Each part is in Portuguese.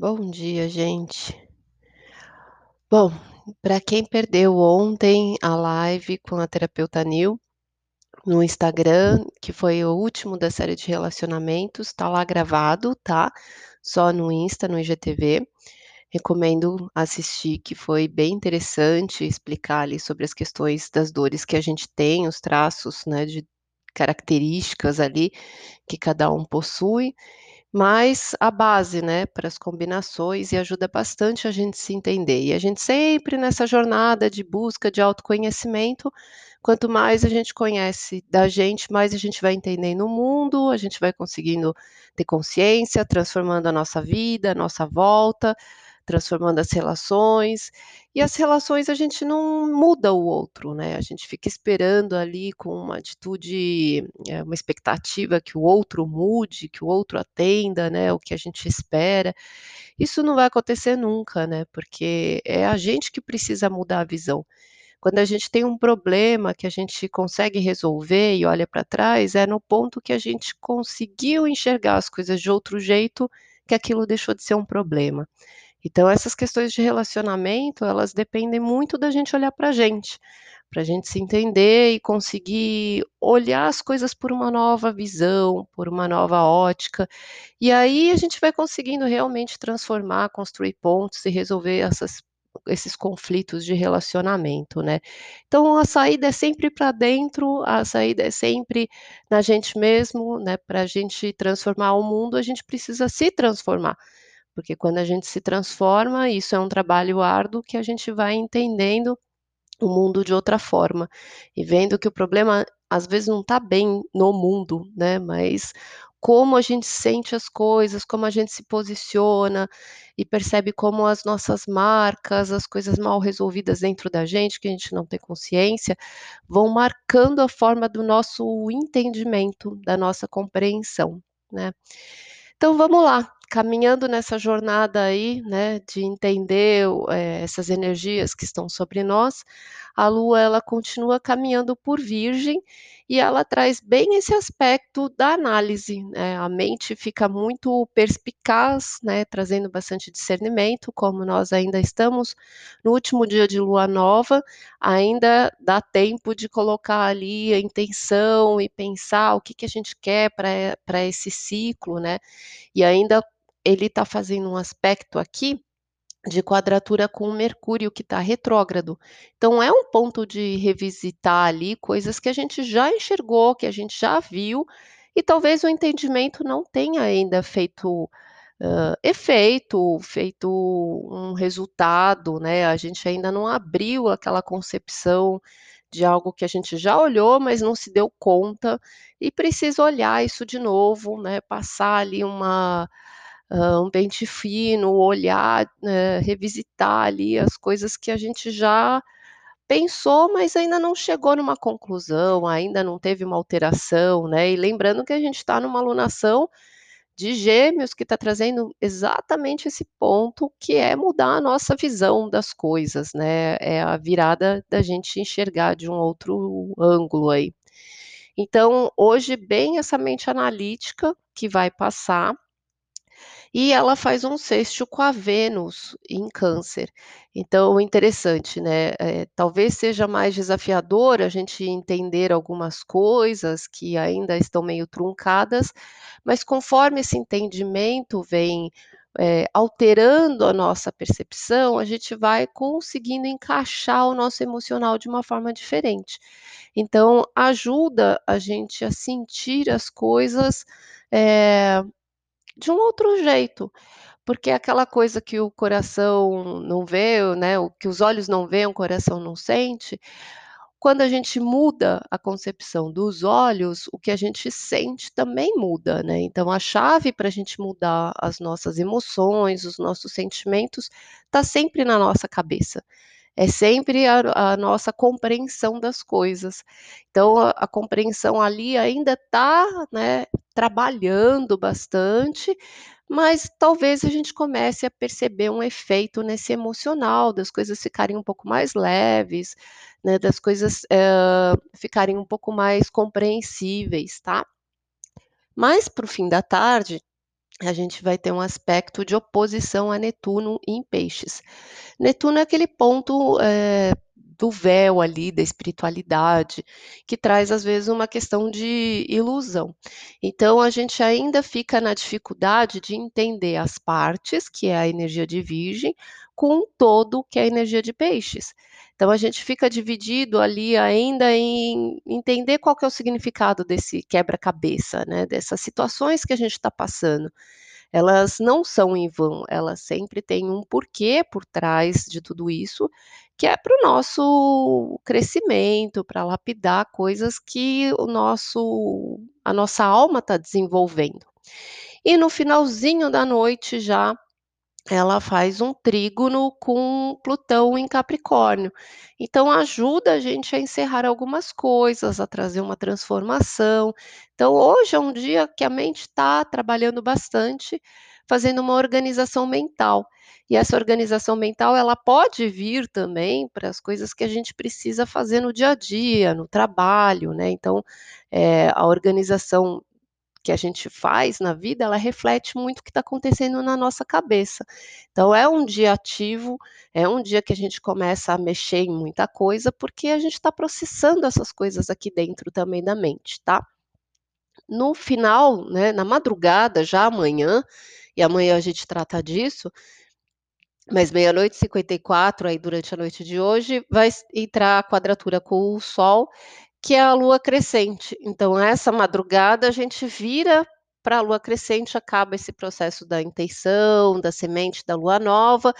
Bom dia, gente. Bom, para quem perdeu ontem a live com a terapeuta Nil, no Instagram, que foi o último da série de relacionamentos, tá lá gravado, tá? Só no Insta, no IGTV. Recomendo assistir, que foi bem interessante explicar ali sobre as questões das dores que a gente tem, os traços, né, de características ali que cada um possui mas a base, né, para as combinações e ajuda bastante a gente se entender. E a gente sempre nessa jornada de busca de autoconhecimento, quanto mais a gente conhece da gente, mais a gente vai entendendo o mundo, a gente vai conseguindo ter consciência, transformando a nossa vida, a nossa volta, transformando as relações. E as relações a gente não muda o outro, né? A gente fica esperando ali com uma atitude, eh, uma expectativa que o outro mude, que o outro atenda, né, o que a gente espera. Isso não vai acontecer nunca, né? Porque é a gente que precisa mudar a visão. Quando a gente tem um problema que a gente consegue resolver e olha para trás, é no ponto que a gente conseguiu enxergar as coisas de outro jeito que aquilo deixou de ser um problema. Então essas questões de relacionamento, elas dependem muito da gente olhar para a gente, para a gente se entender e conseguir olhar as coisas por uma nova visão, por uma nova ótica, e aí a gente vai conseguindo realmente transformar, construir pontos e resolver essas esses conflitos de relacionamento, né. Então a saída é sempre para dentro, a saída é sempre na gente mesmo, né, pra gente transformar o mundo, a gente precisa se transformar. Porque quando a gente se transforma, isso é um trabalho árduo que a gente vai entendendo o mundo de outra forma, e vendo que o problema às vezes não está bem no mundo, né, mas como a gente sente as coisas, como a gente se posiciona e percebe como as nossas marcas, as coisas mal resolvidas dentro da gente, que a gente não tem consciência, vão marcando a forma do nosso entendimento, da nossa compreensão, né. Então vamos lá, caminhando nessa jornada aí, né, de entender eh, essas energias que estão sobre nós, a Lua ela continua caminhando por Virgem, e ela traz bem esse aspecto da análise, né, a mente fica muito perspicaz, né, trazendo bastante discernimento, como nós ainda estamos no último dia de lua nova, ainda dá tempo de colocar ali a intenção e pensar o que que a gente quer para esse ciclo, né, e ainda ele está fazendo um aspecto aqui de quadratura com o Mercúrio que está retrógrado. Então é um ponto de revisitar ali coisas que a gente já enxergou, que a gente já viu, e talvez o entendimento não tenha ainda feito, hã, efeito, feito um resultado, né, a gente ainda não abriu aquela concepção de algo que a gente já olhou, mas não se deu conta, e precisa olhar isso de novo, né, passar ali uma hã, um pente fino, olhar, eh, revisitar ali as coisas que a gente já pensou, mas ainda não chegou numa conclusão, ainda não teve uma alteração, né, e lembrando que a gente está numa alunação de Gêmeos, que está trazendo exatamente esse ponto, que é mudar a nossa visão das coisas, né, é a virada da gente enxergar de um outro ângulo aí. Então, hoje bem essa mente analítica que vai passar e ela faz um sextil com a Vênus em Câncer. Então interessante, né, eh, talvez seja mais desafiador a gente entender algumas coisas que ainda estão meio truncadas, mas conforme esse entendimento vem, eh, alterando a nossa percepção, a gente vai conseguindo encaixar o nosso emocional de uma forma diferente. Então ajuda a gente a sentir as coisas, eh, de um outro jeito, porque aquela coisa que o coração não vê, né, o que os olhos não veem, o coração não sente, quando a gente muda a concepção dos olhos, o que a gente sente também muda, né, então a chave pra gente mudar as nossas emoções, os nossos sentimentos, tá sempre na nossa cabeça. É sempre a a nossa compreensão das coisas. Então a a compreensão ali ainda tá, né, trabalhando bastante, mas talvez a gente comece a perceber um efeito nesse emocional, das coisas ficarem um pouco mais leves, né, das coisas, hã, ficarem um pouco mais compreensíveis, tá. Mas para o fim da tarde, a gente vai ter um aspecto de oposição a Netuno em Peixes. Netuno é aquele ponto, eh, do véu ali, da espiritualidade, que traz às vezes uma questão de ilusão. Então a gente ainda fica na dificuldade de entender as partes, que é a energia de Virgem, com o todo, que é a energia de Peixes. Então a gente fica dividido ali ainda em entender qual que é o significado desse quebra-cabeça, né, dessas situações que a gente está passando. Elas não são em vão, elas sempre têm um porquê por trás de tudo isso, que é para o nosso crescimento, para lapidar coisas que o nosso a nossa alma está desenvolvendo. E no finalzinho da noite já ela faz um trígono com Plutão em Capricórnio. Então ajuda a gente a encerrar algumas coisas, a trazer uma transformação. Então hoje é um dia que a mente está trabalhando bastante, fazendo uma organização mental. E essa organização mental, ela pode vir também para as coisas que a gente precisa fazer no dia a dia, no trabalho, né? Então, é, a organização que a gente faz na vida, ela reflete muito o que está acontecendo na nossa cabeça. Então, é um dia ativo, é um dia que a gente começa a mexer em muita coisa, porque a gente está processando essas coisas aqui dentro também da mente, tá? No final, né, na madrugada, já amanhã, e amanhã a gente trata disso, mas meia-noite e 54, aí durante a noite de hoje, vai entrar a quadratura com o Sol que é a lua crescente. Então, essa madrugada a gente vira para a lua crescente, acaba esse processo da intenção, da semente da lua nova,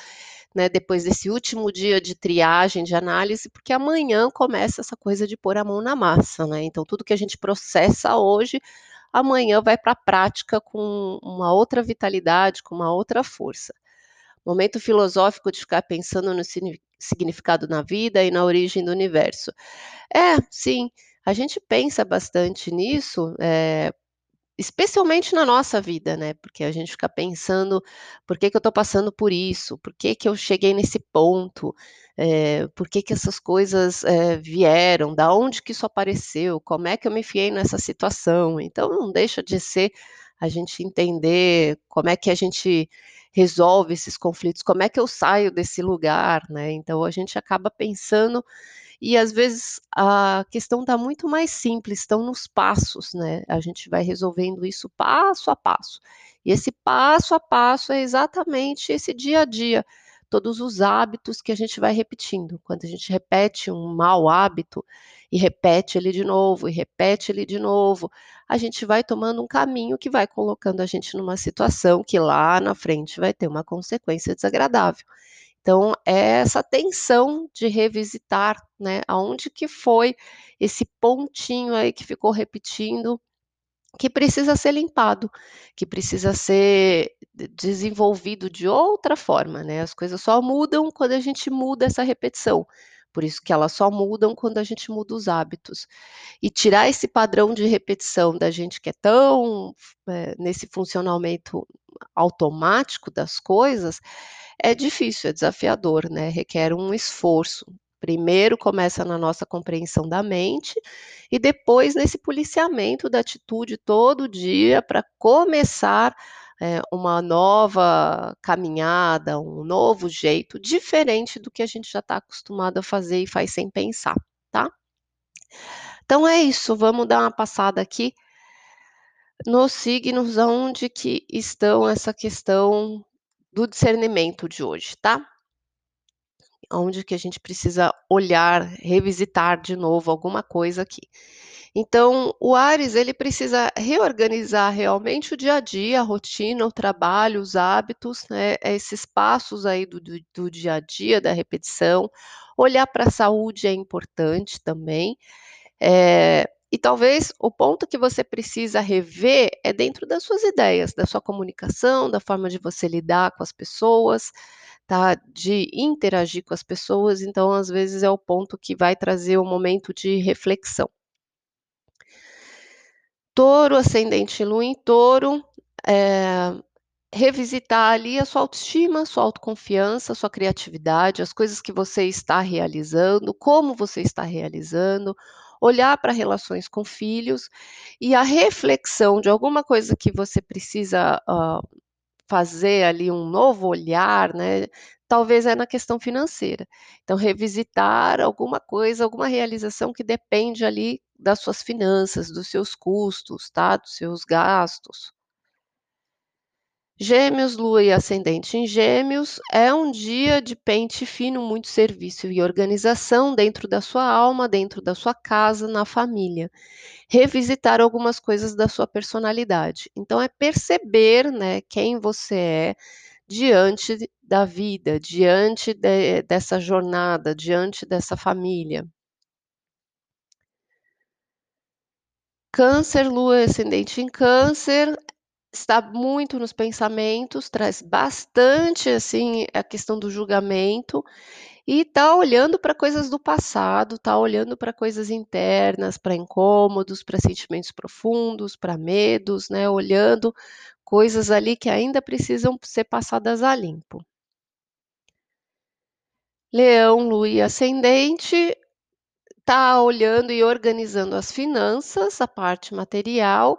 né, depois desse último dia de triagem, de análise, porque amanhã começa essa coisa de pôr a mão na massa, né? Então, tudo que a gente processa hoje, amanhã vai para a prática com uma outra vitalidade, com uma outra força. Momento filosófico de ficar pensando no significado na vida e na origem do universo. É, sim, a gente pensa bastante nisso, eh, especialmente na nossa vida, né, porque a gente fica pensando: "Por que que eu estou passando por isso? Por que que eu cheguei nesse ponto? Eh, por que que essas coisas, eh, vieram? Da onde que isso apareceu? Como é que eu me enfiei nessa situação?". Então não deixa de ser a gente entender como é que a gente resolve esses conflitos, como é que eu saio desse lugar, né. Então a gente acaba pensando e às vezes a questão está muito mais simples, estão nos passos, né? A gente vai resolvendo isso passo a passo. E esse passo a passo é exatamente esse dia a dia, todos os hábitos que a gente vai repetindo. Quando a gente repete um mau hábito e repete ele de novo, e repete ele de novo, a gente vai tomando um caminho que vai colocando a gente numa situação que lá na frente vai ter uma consequência desagradável. Então, é essa tensão de revisitar, né, aonde que foi esse pontinho aí que ficou repetindo, que precisa ser limpado, que precisa ser desenvolvido de outra forma, né, as coisas só mudam quando a gente muda essa repetição, por isso que elas só mudam quando a gente muda os hábitos. E tirar esse padrão de repetição da gente que é tão, eh, nesse funcionamento automático das coisas, é difícil, é desafiador, né, requer um esforço. Primeiro começa na nossa compreensão da mente e depois nesse policiamento da atitude todo dia para começar, eh, uma nova caminhada, um novo jeito, diferente do que a gente já está acostumado a fazer e faz sem pensar, tá. Então é isso, vamos dar uma passada aqui nos signos aonde que estão essa questão do discernimento de hoje, tá? Onde que a gente precisa olhar, revisitar de novo alguma coisa aqui. Então, o Ares, ele precisa reorganizar realmente o dia a dia, a rotina, o trabalho, os hábitos, né, esses passos aí do, do, do dia a dia, da repetição. Olhar para a saúde é importante também. É, e talvez o ponto que você precisa rever é dentro das suas ideias, da sua comunicação, da forma de você lidar com as pessoas, tá? De interagir com as pessoas. Então, às vezes, é o ponto que vai trazer um momento de reflexão. Touro, ascendente lua em touro, é, revisitar ali a sua autoestima, sua autoconfiança, sua criatividade, as coisas que você está realizando, como você está realizando, olhar para relações com filhos e a reflexão de alguma coisa que você precisa, hã, fazer ali um novo olhar, né, talvez é na questão financeira. Então revisitar alguma coisa, alguma realização que depende ali das suas finanças, dos seus custos, tá, dos seus gastos. Gêmeos, lua e ascendente em Gêmeos, é um dia de pente fino, muito serviço e organização dentro da sua alma, dentro da sua casa, na família. Revisitar algumas coisas da sua personalidade. Então é perceber, né, quem você é diante da vida, diante de dessa jornada, diante dessa família. Câncer, lua ascendente em Câncer, está muito nos pensamentos, traz bastante, assim, a questão do julgamento e tá olhando para coisas do passado, tá olhando para coisas internas, para incômodos, para sentimentos profundos, para medos, né, olhando coisas ali que ainda precisam ser passadas a limpo. Leão, lua e ascendente, tá olhando e organizando as finanças, a parte material,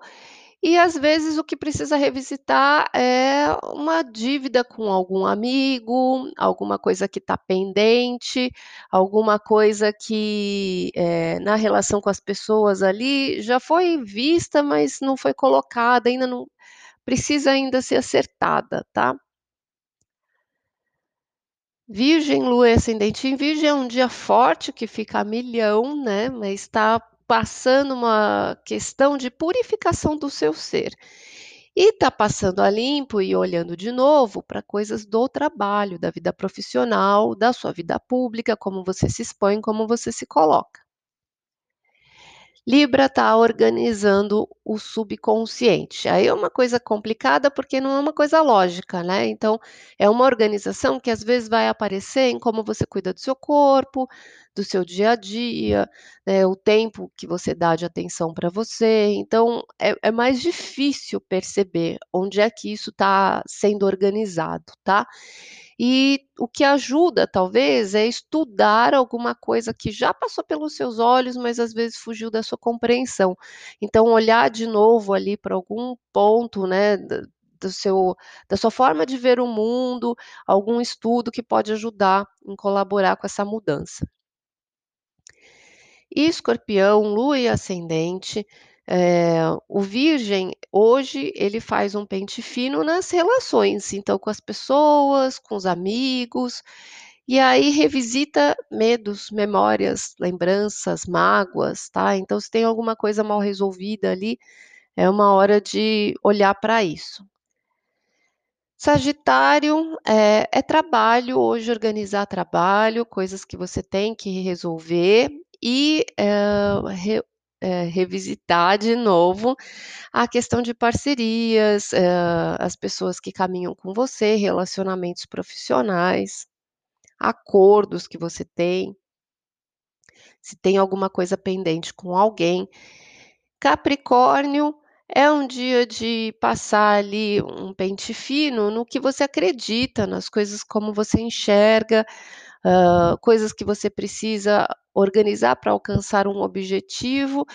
e às vezes o que precisa revisitar é uma dívida com algum amigo, alguma coisa que está pendente, alguma coisa que, eh, na relação com as pessoas ali já foi vista, mas não foi colocada, ainda não precisa ainda ser acertada, tá? Virgem, lua ascendente em Virgem é um dia forte que fica a milhão, né, mas está passando uma questão de purificação do seu ser. E está passando a limpo e olhando de novo para coisas do trabalho, da vida profissional, da sua vida pública, como você se expõe, como você se coloca. Libra está organizando o subconsciente. Aí é uma coisa complicada, porque não é uma coisa lógica, né. Então, é uma organização que às vezes vai aparecer em como você cuida do seu corpo, do seu dia a dia, né, o tempo que você dá de atenção para você. Então, é é mais difícil perceber onde é que isso está sendo organizado, tá. E o que ajuda, talvez, é estudar alguma coisa que já passou pelos seus olhos, mas às vezes fugiu da sua compreensão. Então, olhar de novo ali para algum ponto, né, do seu da sua forma de ver o mundo, algum estudo que pode ajudar em colaborar com essa mudança. Escorpião, lua e ascendente, eh, o Virgem, hoje, ele faz um pente fino nas relações, então com as pessoas, com os amigos, e aí revisita medos, memórias, lembranças, mágoas, tá. Então se tem alguma coisa mal resolvida ali, é uma hora de olhar para isso. Sagitário, é é trabalho hoje, organizar trabalho, coisas que você tem que resolver e, hã, re eh, revisitar de novo a questão de parcerias, hã, as pessoas que caminham com você, relacionamentos profissionais, acordos que você tem. Se tem alguma coisa pendente com alguém. Capricórnio, é um dia de passar ali um pente fino no que você acredita, nas coisas como você enxerga, hã, coisas que você precisa organizar para alcançar um objetivo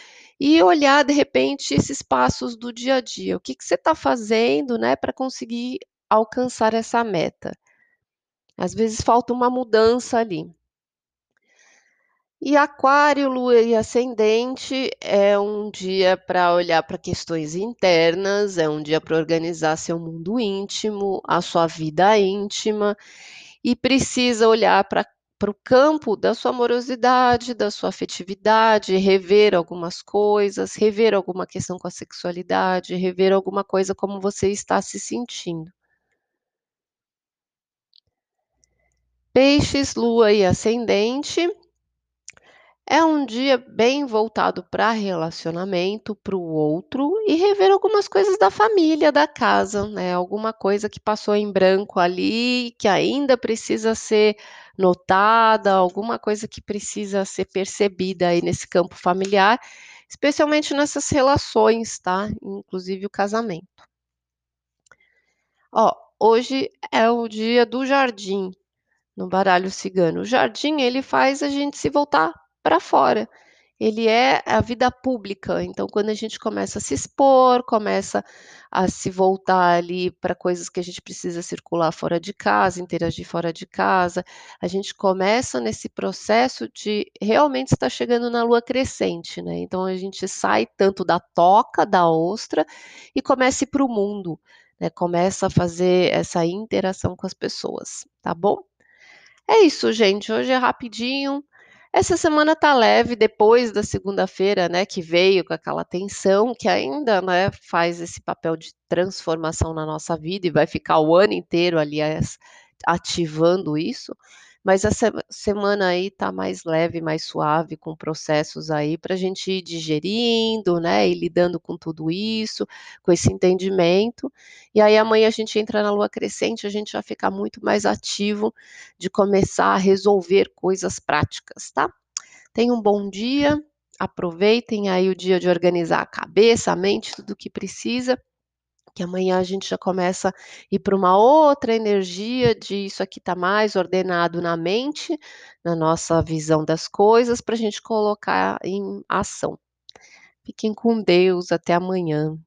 e olhar, de repente, esses passos do dia a dia. O que que você está fazendo, né, para conseguir alcançar essa meta? Às vezes falta uma mudança ali. E Aquário, lua e ascendente, é um dia para olhar para questões internas, é um dia para organizar seu mundo íntimo, a sua vida íntima, e precisa olhar para para o campo da sua amorosidade, da sua afetividade, rever algumas coisas, rever alguma questão com a sexualidade, rever alguma coisa como você está se sentindo. Peixes, lua e ascendente, é um dia bem voltado para relacionamento, para o outro e rever algumas coisas da família, da casa, né, alguma coisa que passou em branco ali, que ainda precisa ser notada, alguma coisa que precisa ser percebida aí nesse campo familiar, especialmente nessas relações, tá, inclusive o casamento. Ó, hoje é o dia do jardim, no baralho cigano. O jardim, ele faz a gente se voltar para fora. ele é a vida pública, então quando a gente começa a se expor, começa a se voltar ali pra coisas que a gente precisa circular fora de casa, interagir fora de casa, a gente começa nesse processo de realmente estar chegando na lua crescente, né, então a gente sai tanto da toca, da ostra, e começa para o mundo, né, começa a fazer essa interação com as pessoas, tá bom? É isso gente, hoje é rapidinho, essa semana tá leve depois da segunda-feira, né, que veio com aquela tensão que ainda, né, faz esse papel de transformação na nossa vida e vai ficar o ano inteiro aliás, ativando isso, mas essa semana aí tá mais leve, mais suave com processos aí pra gente ir digerindo, né, e lidando com tudo isso, com esse entendimento, e aí amanhã a gente entra na lua crescente, a gente vai ficar muito mais ativo de começar a resolver coisas práticas, tá? Tenham um bom dia, aproveitem aí o dia de organizar a cabeça, a mente, tudo o que precisa, que amanhã a gente já começa ir pra uma outra energia de isso aqui tá mais ordenado na mente, na nossa visão das coisas, pra gente colocar em ação. Fiquem com Deus, até amanhã.